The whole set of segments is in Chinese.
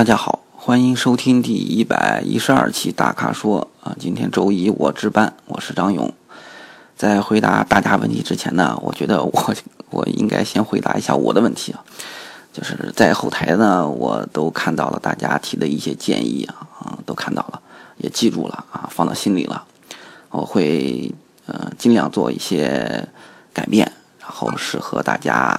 大家好，欢迎收听第一百一十二期大咖说啊。今天周一我值班，我是张勇。在回答大家问题之前呢，我觉得我我应该先回答一下我的问题啊。就是在后台呢，我都看到了大家提的一些建议啊，啊，都看到了，也记住了啊，放到心里了。我会呃尽量做一些改变，然后适合大家。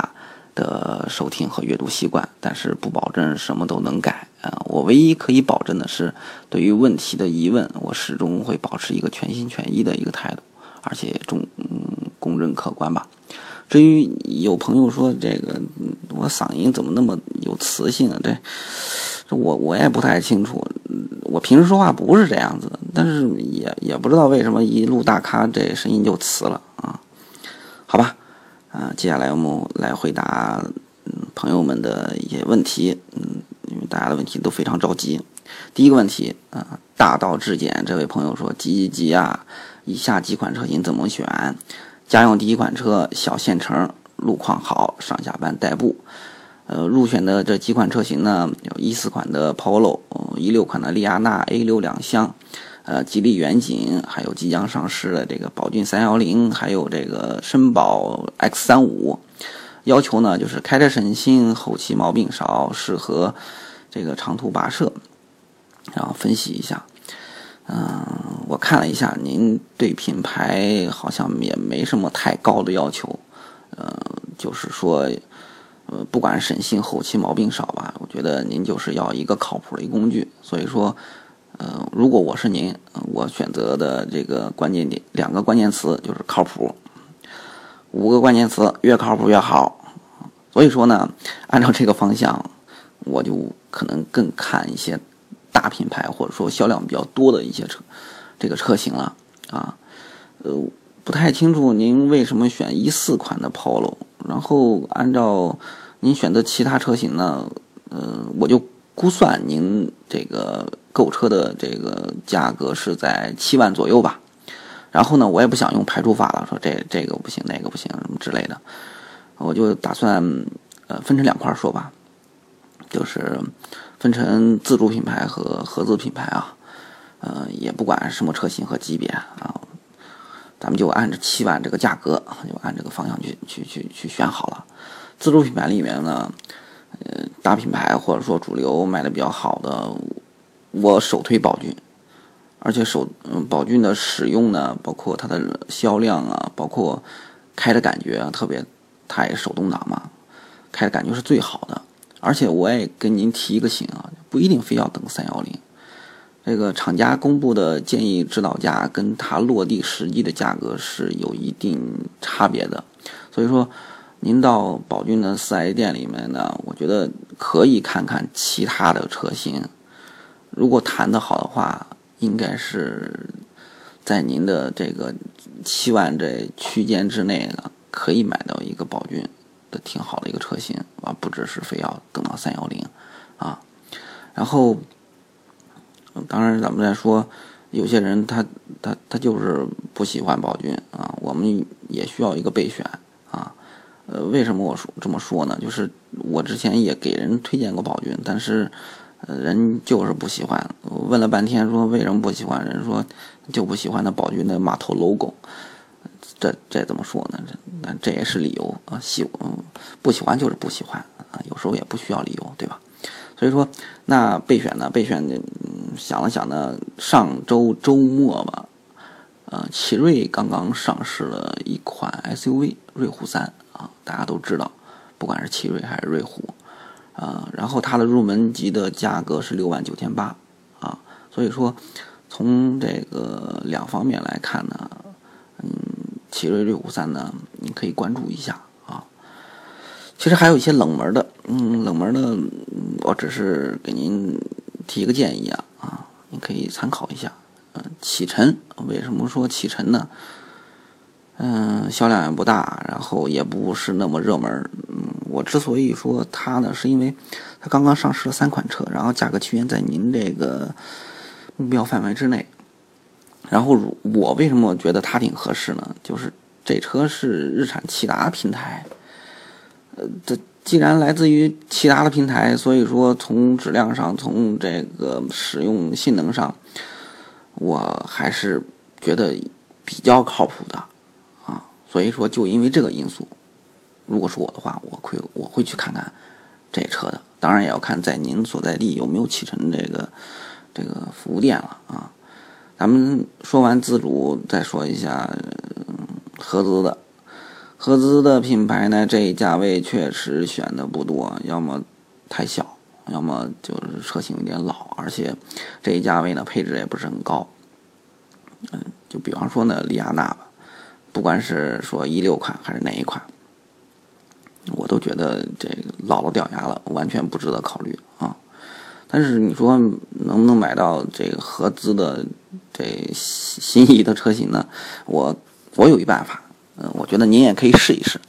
的收听和阅读习惯，但是不保证什么都能改啊。我唯一可以保证的是，对于问题的疑问，我始终会保持一个全心全意的一个态度，而且中嗯公正客观吧。至于有朋友说这个我嗓音怎么那么有磁性啊？这我我也不太清楚。我平时说话不是这样子的，但是也也不知道为什么一录大咖这声音就磁了啊。好吧。接下来我们来回答嗯朋友们的一些问题，嗯，因为大家的问题都非常着急。第一个问题啊，大道至简这位朋友说：急急急啊！以下几款车型怎么选？家用第一款车，小县城，路况好，上下班代步。呃，入选的这几款车型呢，有一四款的 Polo，一六款的利亚纳 A 六两厢。呃，吉利远景，还有即将上市的这个宝骏三幺零，还有这个绅宝 X 三五，要求呢就是开着省心，后期毛病少，适合这个长途跋涉。然后分析一下，嗯，我看了一下，您对品牌好像也没什么太高的要求，呃，就是说，呃，不管省心后期毛病少吧，我觉得您就是要一个靠谱的一工具，所以说。呃，如果我是您，我选择的这个关键点两个关键词就是靠谱，五个关键词越靠谱越好。所以说呢，按照这个方向，我就可能更看一些大品牌或者说销量比较多的一些车，这个车型了啊。呃，不太清楚您为什么选一四款的 Polo，然后按照您选择其他车型呢，呃，我就估算您这个。购车的这个价格是在七万左右吧，然后呢，我也不想用排除法了，说这这个不行，那个不行什么之类的，我就打算呃分成两块说吧，就是分成自主品牌和合资品牌啊，呃，也不管什么车型和级别啊，咱们就按着七万这个价格，就按这个方向去去去去选好了。自主品牌里面呢，呃，大品牌或者说主流卖的比较好的。我首推宝骏，而且首嗯宝骏的使用呢，包括它的销量啊，包括开的感觉啊，特别它也手动挡嘛，开的感觉是最好的。而且我也跟您提一个醒啊，不一定非要等三幺零，这个厂家公布的建议指导价跟它落地实际的价格是有一定差别的。所以说，您到宝骏的四 S 店里面呢，我觉得可以看看其他的车型。如果谈得好的话，应该是在您的这个七万这区间之内呢，可以买到一个宝骏的挺好的一个车型啊，不只是非要等到三幺零啊。然后，当然咱们再说，有些人他他他就是不喜欢宝骏啊，我们也需要一个备选啊。呃，为什么我说这么说呢？就是我之前也给人推荐过宝骏，但是。人就是不喜欢，问了半天说为什么不喜欢？人说就不喜欢那宝骏的码头 logo，这这怎么说呢？这那这也是理由啊，喜嗯不喜欢就是不喜欢啊，有时候也不需要理由，对吧？所以说那备选呢，备选嗯想了想呢，上周周末吧，呃，奇瑞刚刚上市了一款 SUV 瑞虎三啊，大家都知道，不管是奇瑞还是瑞虎。啊，然后它的入门级的价格是六万九千八，啊，所以说从这个两方面来看呢，嗯，奇瑞瑞虎三呢，你可以关注一下啊。其实还有一些冷门的，嗯，冷门的，我只是给您提个建议啊，啊，你可以参考一下。嗯，启辰为什么说启辰呢？嗯，销量也不大，然后也不是那么热门。我之所以说它呢，是因为它刚刚上市了三款车，然后价格区间在您这个目标范围之内。然后我为什么觉得它挺合适呢？就是这车是日产骐达平台，呃，这既然来自于其他的平台，所以说从质量上，从这个使用性能上，我还是觉得比较靠谱的啊。所以说，就因为这个因素，如果是我的话，我会我会去看看这车的。当然也要看在您所在地有没有启辰这个这个服务店了啊。咱们说完自主，再说一下合资的。合资的品牌呢，这一价位确实选的不多，要么太小，要么就是车型有点老，而且这一价位呢，配置也不是很高。嗯，就比方说呢，利亚纳吧，不管是说一六款还是哪一款，我都觉得这老了掉牙了，完全不值得考虑啊。但是你说能不能买到这个合资的这心仪的车型呢？我我有一办法。嗯，我觉得您也可以试一试。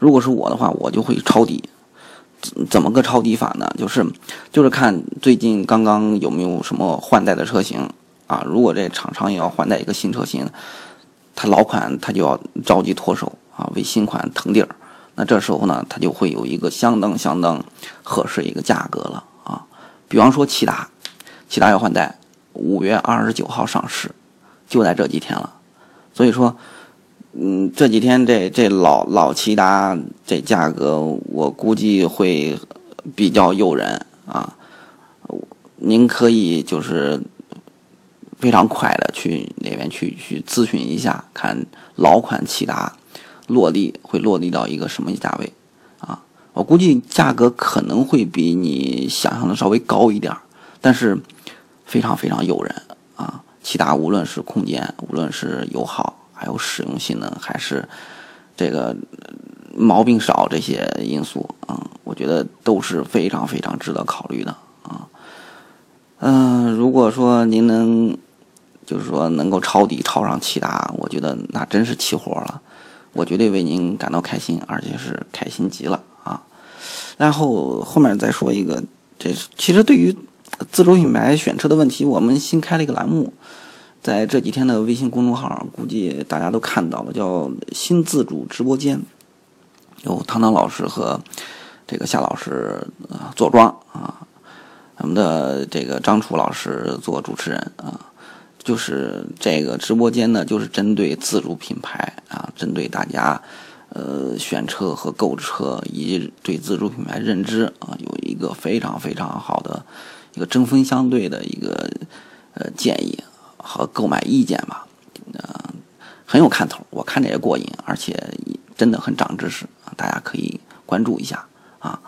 如果是我的话，我就会抄底。怎么个抄底法呢？就是就是看最近刚刚有没有什么换代的车型啊。如果这厂商也要换代一个新车型，它老款它就要着急脱手啊，为新款腾地儿。那这时候呢，它就会有一个相当相当合适一个价格了啊。比方说骐达，骐达要换代，五月二十九号上市，就在这几天了。所以说。嗯，这几天这这老老骐达这价格，我估计会比较诱人啊。您可以就是非常快的去那边去去咨询一下，看老款骐达落地会落地到一个什么价位啊？我估计价格可能会比你想象的稍微高一点，但是非常非常诱人啊！骐达无论是空间，无论是油耗。还有使用性能，还是这个毛病少这些因素啊，我觉得都是非常非常值得考虑的啊。嗯，如果说您能，就是说能够抄底抄上骐达，我觉得那真是齐活了，我绝对为您感到开心，而且是开心极了啊。然后后面再说一个，这其实对于自主品牌选车的问题，我们新开了一个栏目。在这几天的微信公众号，估计大家都看到了，叫“新自主直播间”，有唐唐老师和这个夏老师啊坐庄啊，我们的这个张楚老师做主持人啊，就是这个直播间呢，就是针对自主品牌啊，针对大家呃选车和购车以及对自主品牌认知啊，有一个非常非常好的一个针锋相对的一个呃建议。和购买意见吧，嗯，很有看头，我看着也过瘾，而且真的很长知识啊！大家可以关注一下啊。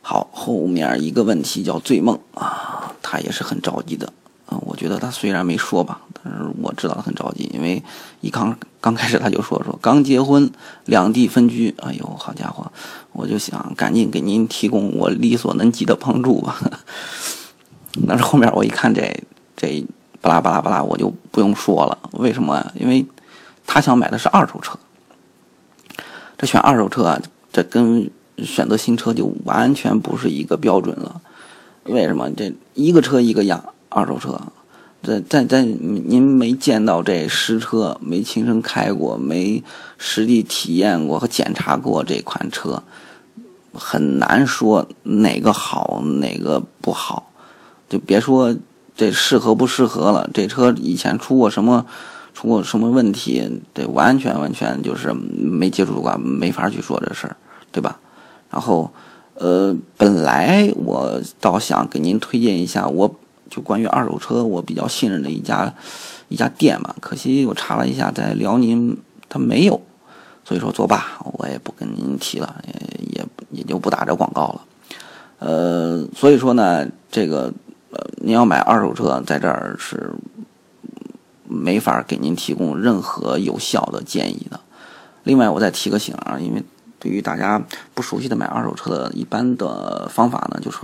好，后面一个问题叫醉梦啊，他也是很着急的。觉得他虽然没说吧，但是我知道他很着急，因为一刚刚开始他就说说刚结婚，两地分居，哎呦，好家伙，我就想赶紧给您提供我力所能及的帮助吧。但是后面我一看这这。巴拉巴拉巴拉，我就不用说了。为什么？因为他想买的是二手车。这选二手车啊，这跟选择新车就完全不是一个标准了。为什么？这一个车一个样，二手车，在在在您没见到这实车，没亲身开过，没实地体验过和检查过这款车，很难说哪个好哪个不好。就别说。这适合不适合了？这车以前出过什么，出过什么问题？这完全完全就是没接触过，没法去说这事儿，对吧？然后，呃，本来我倒想给您推荐一下，我就关于二手车我比较信任的一家一家店嘛。可惜我查了一下，在辽宁它没有，所以说作罢，我也不跟您提了，也也也就不打这广告了。呃，所以说呢，这个。呃，您要买二手车，在这儿是没法给您提供任何有效的建议的。另外，我再提个醒啊，因为对于大家不熟悉的买二手车的一般的方法呢，就是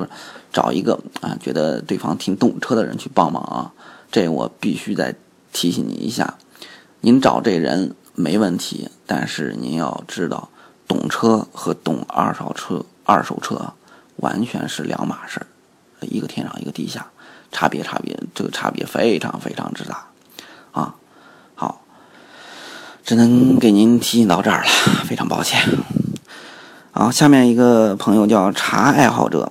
找一个啊觉得对方挺懂车的人去帮忙啊。这我必须再提醒您一下，您找这人没问题，但是您要知道，懂车和懂二手车、二手车完全是两码事儿。一个天上一个地下，差别差别，这个差别非常非常之大，啊，好，只能给您提醒到这儿了，非常抱歉。好下面一个朋友叫茶爱好者，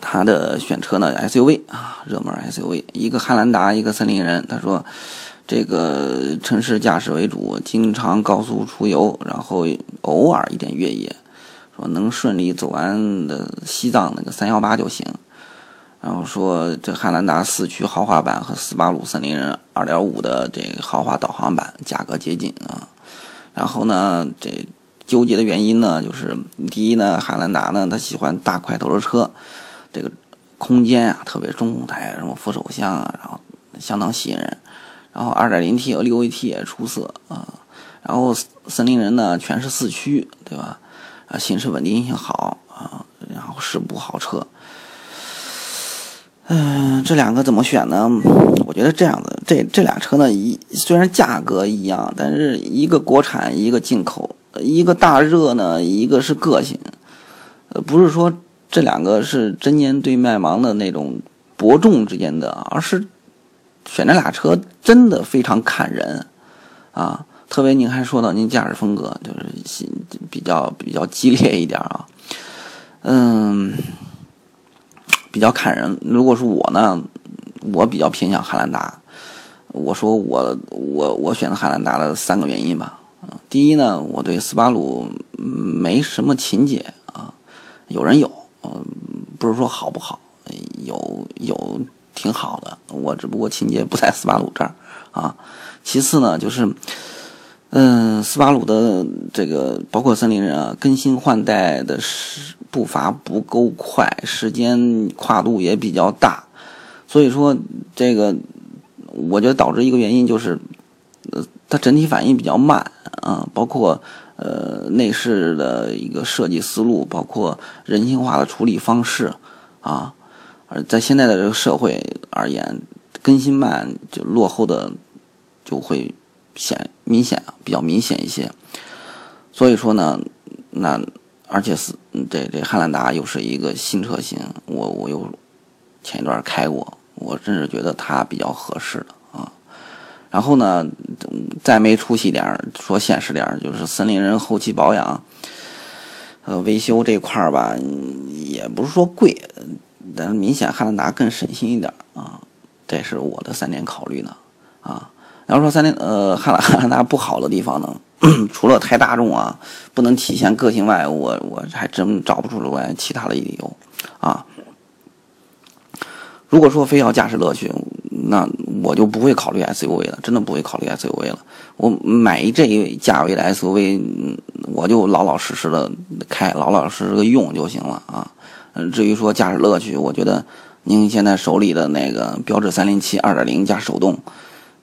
他的选车呢 SUV 啊，热门 SUV，一个汉兰达，一个森林人。他说，这个城市驾驶为主，经常高速出游，然后偶尔一点越野，说能顺利走完的西藏那个三幺八就行。然后说这汉兰达四驱豪华版和斯巴鲁森林人二点五的这个豪华导航版价格接近啊。然后呢，这。纠结的原因呢，就是第一呢，汉兰达呢，他喜欢大块头的车，这个空间啊特别中控台，什么扶手箱啊，然后相当吸引人。然后 2.0T 和 6AT 也出色啊。然后森林人呢，全是四驱，对吧？啊，行驶稳定性好啊，然后是部好车。嗯，这两个怎么选呢？我觉得这样子，这这俩车呢，一虽然价格一样，但是一个国产，一个进口。一个大热呢，一个是个性，呃，不是说这两个是针尖对麦芒的那种伯仲之间的，而是选这俩车真的非常看人啊。特别您还说到您驾驶风格就是比较比较激烈一点啊，嗯，比较看人。如果是我呢，我比较偏向汉兰达。我说我我我选择汉兰达的三个原因吧。第一呢，我对斯巴鲁没什么情节啊，有人有，嗯，不是说好不好，有有挺好的，我只不过情节不在斯巴鲁这儿啊。其次呢，就是，嗯，斯巴鲁的这个包括森林人啊，更新换代的时步伐不够快，时间跨度也比较大，所以说这个我觉得导致一个原因就是，呃，它整体反应比较慢。啊，包括呃内饰的一个设计思路，包括人性化的处理方式，啊，而在现在的这个社会而言，更新慢就落后的就会显明显比较明显一些。所以说呢，那而且是这这汉兰达又是一个新车型，我我又前一段开过，我真是觉得它比较合适的。然后呢？再没出息点说现实点就是森林人后期保养，呃，维修这块吧，也不是说贵，但是明显汉兰达更省心一点啊，这是我的三点考虑呢啊。然后说三点，呃，汉兰汉兰达不好的地方呢，除了太大众啊，不能体现个性外，我我还真找不出来其他的理由啊。如果说非要驾驶乐趣，那我就不会考虑 SUV 了，真的不会考虑 SUV 了。我买一这一价位的 SUV，嗯我就老老实实的开，老老实实的用就行了啊。嗯，至于说驾驶乐趣，我觉得您现在手里的那个标致三零七二点零加手动，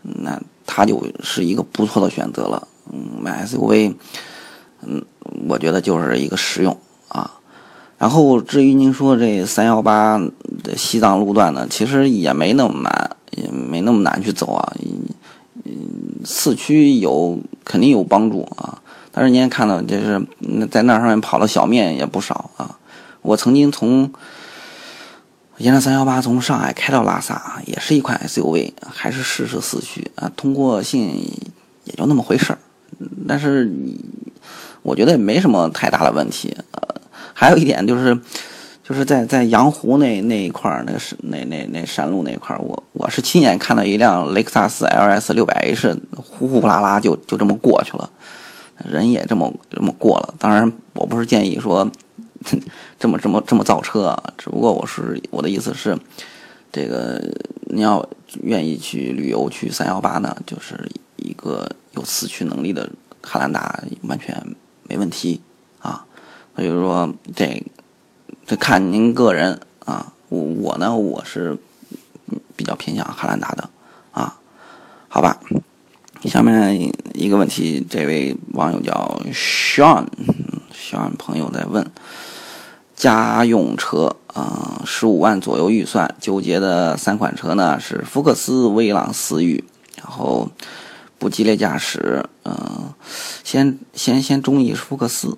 那它就是一个不错的选择了。嗯，买 SUV，嗯，我觉得就是一个实用啊。然后至于您说这三幺八的西藏路段呢，其实也没那么难，没那么难去走啊。嗯，四驱有肯定有帮助啊。但是你也看到，就是在那上面跑的小面也不少啊。我曾经从沿着三幺八从上海开到拉萨，也是一款 SUV，还是试试四驱啊，通过性也就那么回事儿。但是你我觉得也没什么太大的问题。呃还有一点就是，就是在在羊湖那那一块儿，那是那那那山路那块儿，我我是亲眼看到一辆雷克萨斯 LS 六百 H 呼呼啦啦就就这么过去了，人也这么这么过了。当然，我不是建议说 这么这么这么造车啊，只不过我是我的意思是，这个你要愿意去旅游去三幺八呢，就是一个有四驱能力的汉兰达，完全没问题啊。所以说，这这看您个人啊。我我呢，我是比较偏向汉兰达的啊。好吧，下面一个问题，这位网友叫 Sean，Sean 朋友在问：家用车啊，十五万左右预算，纠结的三款车呢是福克斯、威朗、思域，然后不激烈驾驶，嗯，先先先中意福克斯。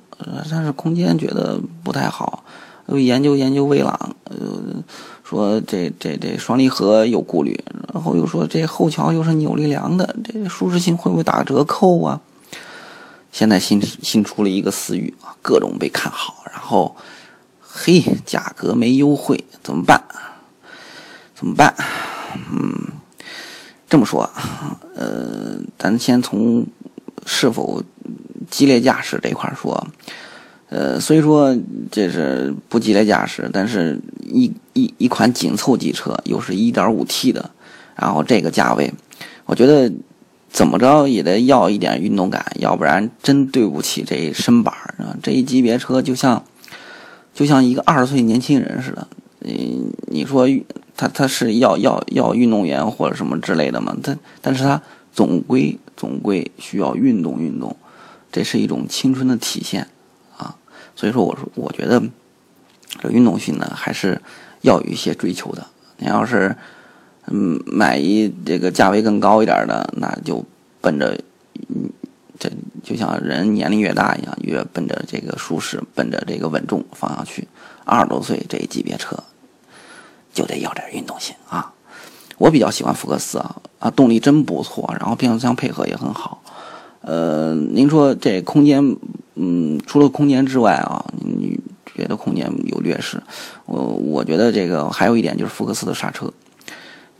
但是空间觉得不太好，又研究研究威朗，呃，说这这这双离合有顾虑，然后又说这后桥又是扭力梁的，这舒适性会不会打折扣啊？现在新新出了一个思域啊，各种被看好，然后嘿，价格没优惠，怎么办？怎么办？嗯，这么说，呃，咱先从是否激烈驾驶这块说。呃，虽说这是不激烈驾驶，但是一一一款紧凑级车，又是一点五 T 的，然后这个价位，我觉得怎么着也得要一点运动感，要不然真对不起这一身板啊！这一级别车就像就像一个二十岁年轻人似的，嗯，你说他他是要要要运动员或者什么之类的吗？他但是他总归总归需要运动运动，这是一种青春的体现。所以说，我说，我觉得这运动性呢，还是要有一些追求的。你要是嗯买一这个价位更高一点的，那就奔着嗯这就像人年龄越大一样，越奔着这个舒适、奔着这个稳重方向去。二十多岁这一级别车就得要点运动性啊！我比较喜欢福克斯啊啊，动力真不错，然后变速箱配合也很好。呃，您说这空间？嗯，除了空间之外啊，你觉得空间有劣势？我我觉得这个还有一点就是福克斯的刹车，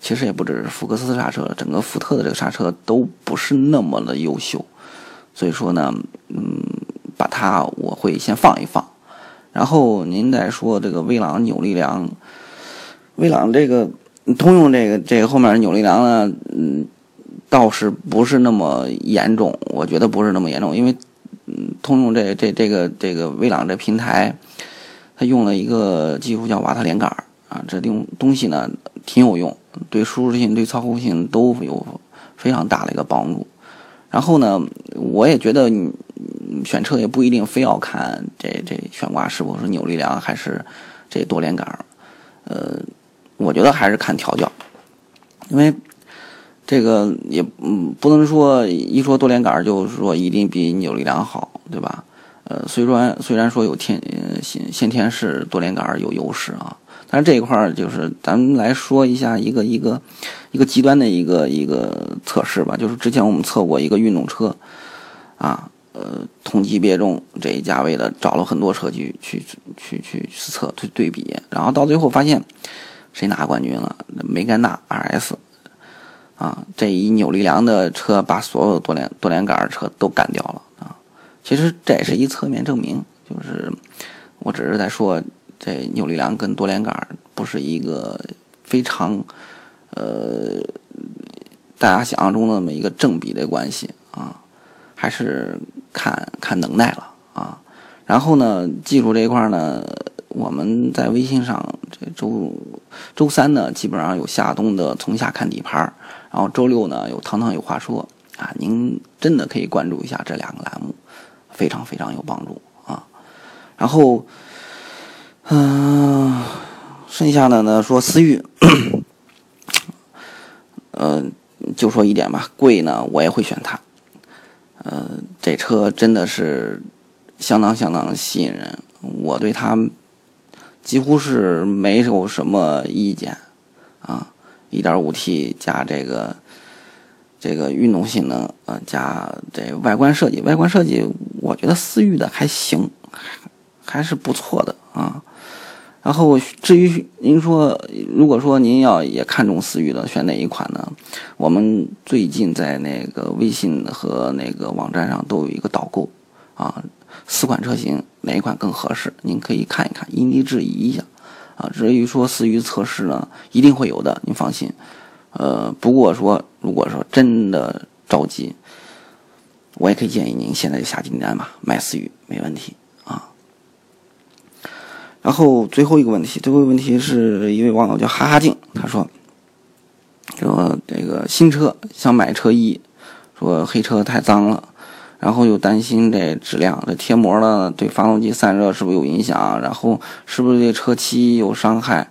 其实也不只是福克斯的刹车，整个福特的这个刹车都不是那么的优秀。所以说呢，嗯，把它我会先放一放。然后您再说这个威朗扭力梁，威朗这个通用这个这个后面扭力梁呢，嗯，倒是不是那么严重，我觉得不是那么严重，因为。嗯，通用这这这个这个威朗这平台，它用了一个技术叫瓦特连杆啊，这东东西呢挺有用，对舒适性、对操控性都有非常大的一个帮助。然后呢，我也觉得你选车也不一定非要看这这悬挂是否是扭力梁还是这多连杆呃，我觉得还是看调教，因为。这个也嗯不能说一说多连杆就是说一定比扭力梁好，对吧？呃，虽然虽然说有天呃先先天式多连杆有优势啊，但是这一块儿就是咱们来说一下一个一个一个极端的一个一个测试吧，就是之前我们测过一个运动车，啊，呃，同级别中这一价位的找了很多车去去去去测去对比，然后到最后发现谁拿冠军了？梅甘娜 RS。啊，这一扭力梁的车把所有多连多连杆车都干掉了啊！其实这也是一侧面证明，就是我只是在说，这扭力梁跟多连杆不是一个非常呃大家想象中那么一个正比的关系啊，还是看看能耐了啊。然后呢，技术这一块呢，我们在微信上这周周三呢，基本上有夏冬的从下看底盘。然后周六呢有汤汤有话说啊，您真的可以关注一下这两个栏目，非常非常有帮助啊。然后，嗯，剩下的呢说思域，呃，就说一点吧，贵呢我也会选它，呃，这车真的是相当相当吸引人，我对它几乎是没有什么意见啊。一点五 T 加这个这个运动性能，呃，加这外观设计，外观设计我觉得思域的还行，还是不错的啊。然后至于您说，如果说您要也看中思域的，选哪一款呢？我们最近在那个微信和那个网站上都有一个导购啊，四款车型哪一款更合适？您可以看一看，因地制宜一下。啊，至于说思域测试呢，一定会有的，您放心。呃，不过说，如果说真的着急，我也可以建议您现在就下订单吧，买思域没问题啊。然后最后一个问题，最后一个问题是一位网友叫哈哈静，他说，说这个新车想买车衣，说黑车太脏了。然后又担心这质量，这贴膜呢对发动机散热是不是有影响？然后是不是对车漆有伤害？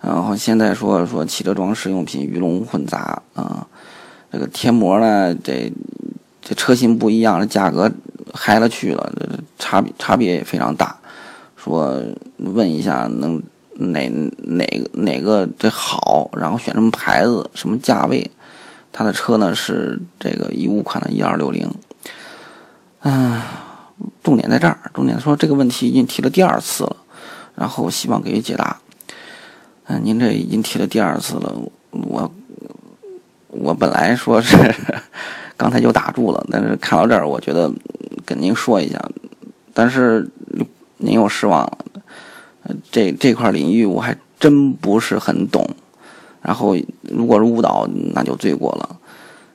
然后现在说说汽车装饰用品鱼龙混杂啊，这个贴膜呢，这这车型不一样，这价格嗨了去了，差差别也非常大。说问一下能哪哪个哪个这好？然后选什么牌子？什么价位？他的车呢是这个一五款的一二六零。嗯，重点在这儿，重点说这个问题已经提了第二次了，然后希望给予解答。嗯，您这已经提了第二次了，我我本来说是刚才就打住了，但是看到这儿，我觉得跟您说一下，但是您又失望了。这这块领域我还真不是很懂，然后如果是误导，那就罪过了。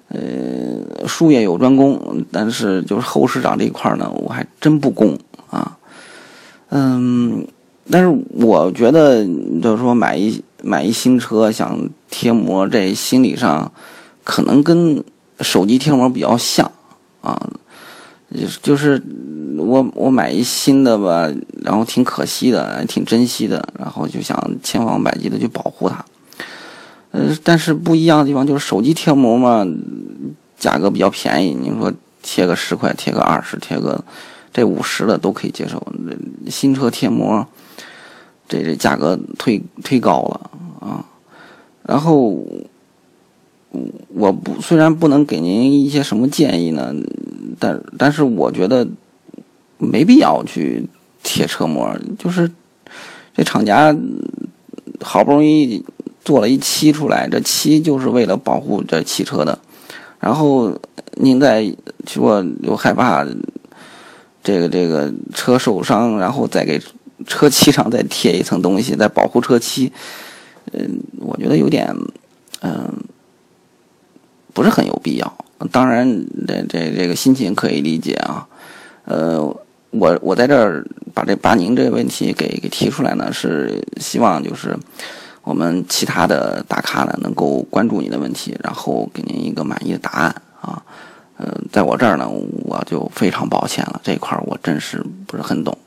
呃，术业有专攻，但是就是后市长这一块呢，我还真不攻啊。嗯，但是我觉得就是说买一买一新车想贴膜，这心理上可能跟手机贴膜比较像啊。就就是我我买一新的吧，然后挺可惜的，挺珍惜的，然后就想千方百计的去保护它。但是不一样的地方就是手机贴膜嘛，价格比较便宜。你说贴个十块，贴个二十，贴个这五十的都可以接受。新车贴膜，这这价格忒忒高了啊。然后我不虽然不能给您一些什么建议呢，但但是我觉得没必要去贴车膜，就是这厂家好不容易。做了一漆出来，这漆就是为了保护这汽车的。然后您再说又害怕这个这个车受伤，然后再给车漆上再贴一层东西，再保护车漆。嗯，我觉得有点嗯不是很有必要。当然，这这这个心情可以理解啊。呃，我我在这儿把这把您这个问题给给提出来呢，是希望就是。我们其他的大咖呢，能够关注你的问题，然后给您一个满意的答案啊。呃，在我这儿呢，我就非常抱歉了，这一块我真是不是很懂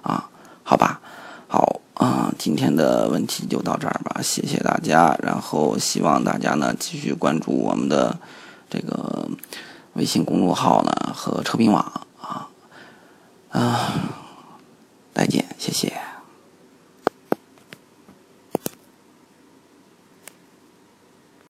啊。好吧，好啊，今天的问题就到这儿吧，谢谢大家。然后希望大家呢继续关注我们的这个微信公众号呢和车评网啊啊，再见。谢谢